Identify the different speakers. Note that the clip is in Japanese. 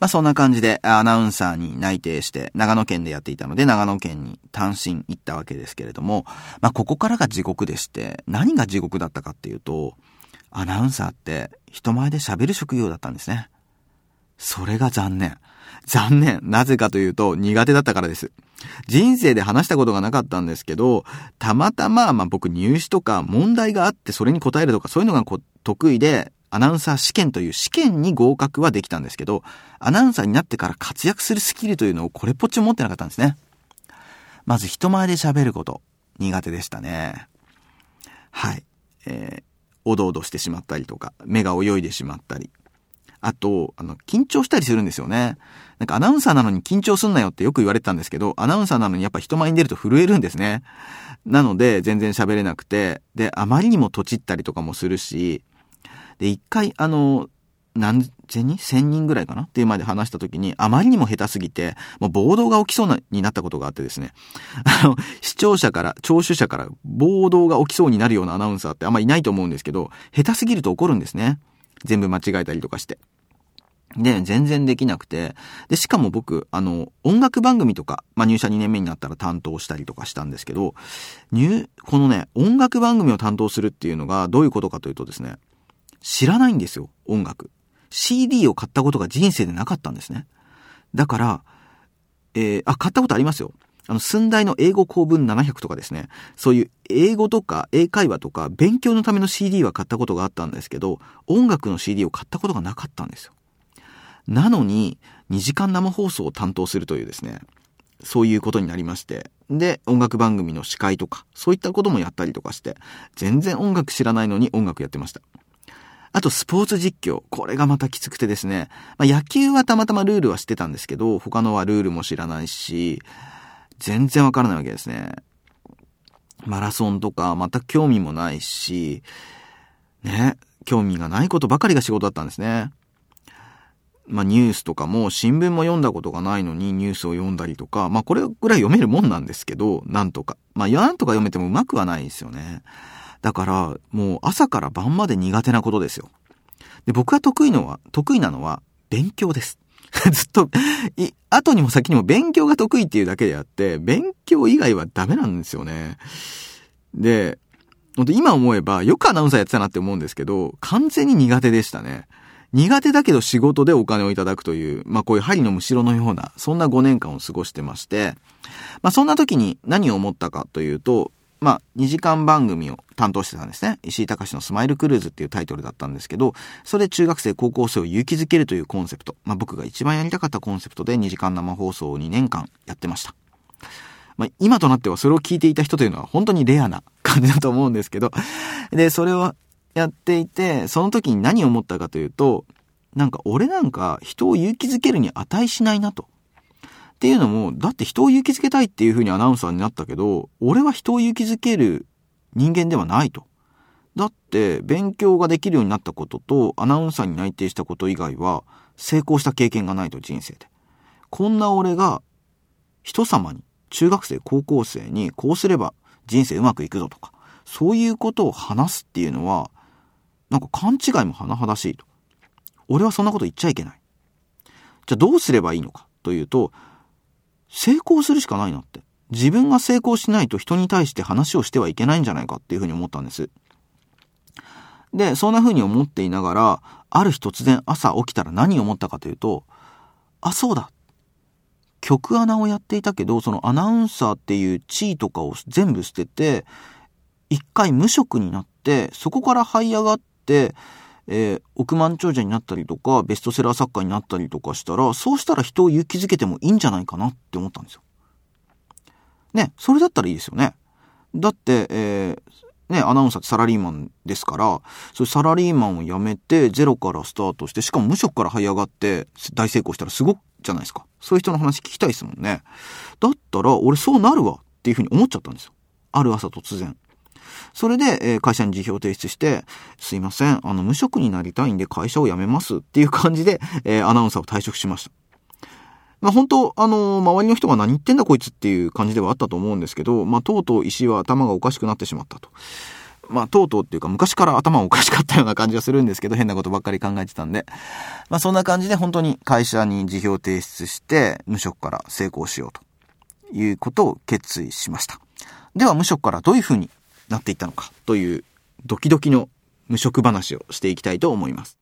Speaker 1: まあそんな感じでアナウンサーに内定して長野県でやっていたので長野県に単身行ったわけですけれども、まあここからが地獄でして何が地獄だったかっていうとアナウンサーって人前で喋る職業だったんですね。それが残念。残念。なぜかというと苦手だったからです。人生で話したことがなかったんですけど、たまたま、まあ僕入試とか問題があってそれに答えるとかそういうのが得意で、アナウンサー試験という試験に合格はできたんですけど、アナウンサーになってから活躍するスキルというのをこれっぽっちも持ってなかったんですね。まず人前で喋ること、苦手でしたね。はい。えー、おどおどしてしまったりとか、目が泳いでしまったり。あと、あの、緊張したりするんですよね。なんかアナウンサーなのに緊張すんなよってよく言われてたんですけど、アナウンサーなのにやっぱ人前に出ると震えるんですね。なので、全然喋れなくて、で、あまりにもとちったりとかもするし、で、一回、あの、何千人？千人ぐらいかな？っていう前で話した時に、あまりにも下手すぎて、もう暴動が起きそうな、になったことがあってですね。あの、視聴者から、聴取者から暴動が起きそうになるようなアナウンサーってあんまいないと思うんですけど、下手すぎると怒るんですね。全部間違えたりとかして。で、全然できなくて。で、しかも僕、あの、音楽番組とか、まあ、入社2年目になったら担当したりとかしたんですけど、入、このね、音楽番組を担当するっていうのがどういうことかというとですね、知らないんですよ、音楽。CD を買ったことが人生でなかったんですね。だから、えー、あ、買ったことありますよ。あの、寸大の英語公文700とかですね。そういう英語とか英会話とか勉強のための CD は買ったことがあったんですけど、音楽の CD を買ったことがなかったんですよ。なのに、2時間生放送を担当するというですね、そういうことになりまして。で、音楽番組の司会とか、そういったこともやったりとかして、全然音楽知らないのに音楽やってました。あと、スポーツ実況。これがまたきつくてですね。まあ、野球はたまたまルールは知ってたんですけど、他のはルールも知らないし、全然わからないわけですね。マラソンとか全く興味もないし、ね、興味がないことばかりが仕事だったんですね。まあ、ニュースとかも新聞も読んだことがないのにニュースを読んだりとか、まあ、これぐらい読めるもんなんですけど、なんとか。まあ、なんとか読めてもうまくはないですよね。だから、もう朝から晩まで苦手なことですよ。で、僕が得意のは、得意なのは勉強です。ずっと、い、後にも先にも勉強が得意っていうだけであって、勉強以外はダメなんですよね。で、本当今思えばよくアナウンサーやってたなって思うんですけど、完全に苦手でしたね。苦手だけど仕事でお金をいただくという、まあこういう針のむしろのような、そんな5年間を過ごしてまして、まあそんな時に何を思ったかというと、まあ2時間番組を担当してたんですね。石井隆のスマイルクルーズっていうタイトルだったんですけど、それで中学生、高校生を勇気づけるというコンセプト、まあ僕が一番やりたかったコンセプトで2時間生放送を2年間やってました。まあ、今となってはそれを聞いていた人というのは本当にレアな感じだと思うんですけど、で、それをやっていて、その時に何を思ったかというと、なんか俺なんか人を勇気づけるに値しないなと。っていうのも、だって人を勇気づけたいっていう風にアナウンサーになったけど、俺は人を勇気づける人間ではないと。だって勉強ができるようになったこととアナウンサーに内定したこと以外は成功した経験がないと人生で。こんな俺が人様に中学生高校生にこうすれば人生うまくいくぞとかそういうことを話すっていうのはなんか勘違いも甚だしいと。俺はそんなこと言っちゃいけない。じゃあどうすればいいのかというと、成功するしかないなって。自分が成功しないと人に対して話をしてはいけないんじゃないかっていうふうに思ったんです。で、そんなふうに思っていながら、ある日突然朝起きたら何を思ったかというと、あ、そうだ。曲穴をやっていたけど、そのアナウンサーっていう地位とかを全部捨てて、一回無職になって、そこから這い上がって、えー、億万長者になったりとか、ベストセラー作家になったりとかしたら、そうしたら人を勇気づけてもいいんじゃないかなって思ったんですよ。ね、それだったらいいですよね。だって、えー、ね、アナウンサーってサラリーマンですから、そういうサラリーマンを辞めて、ゼロからスタートして、しかも無職から這い上がって大成功したらすごくじゃないですか。そういう人の話聞きたいですもんね。だったら、俺そうなるわっていうふうに思っちゃったんですよ。ある朝突然。それで、え会社に辞表を提出して、すいません、あの、無職になりたいんで会社を辞めますっていう感じで、えアナウンサーを退職しました。まあ、本当、あのー、周りの人が何言ってんだこいつっていう感じではあったと思うんですけど、まあ、とうとう石は頭がおかしくなってしまったと。まあ、とうとうっていうか、昔から頭おかしかったような感じがするんですけど、変なことばっかり考えてたんで。まあ、そんな感じで本当に会社に辞表提出して、無職から成功しようということを決意しました。では、無職からどういうふうになっていったのかというドキドキの無職話をしていきたいと思います。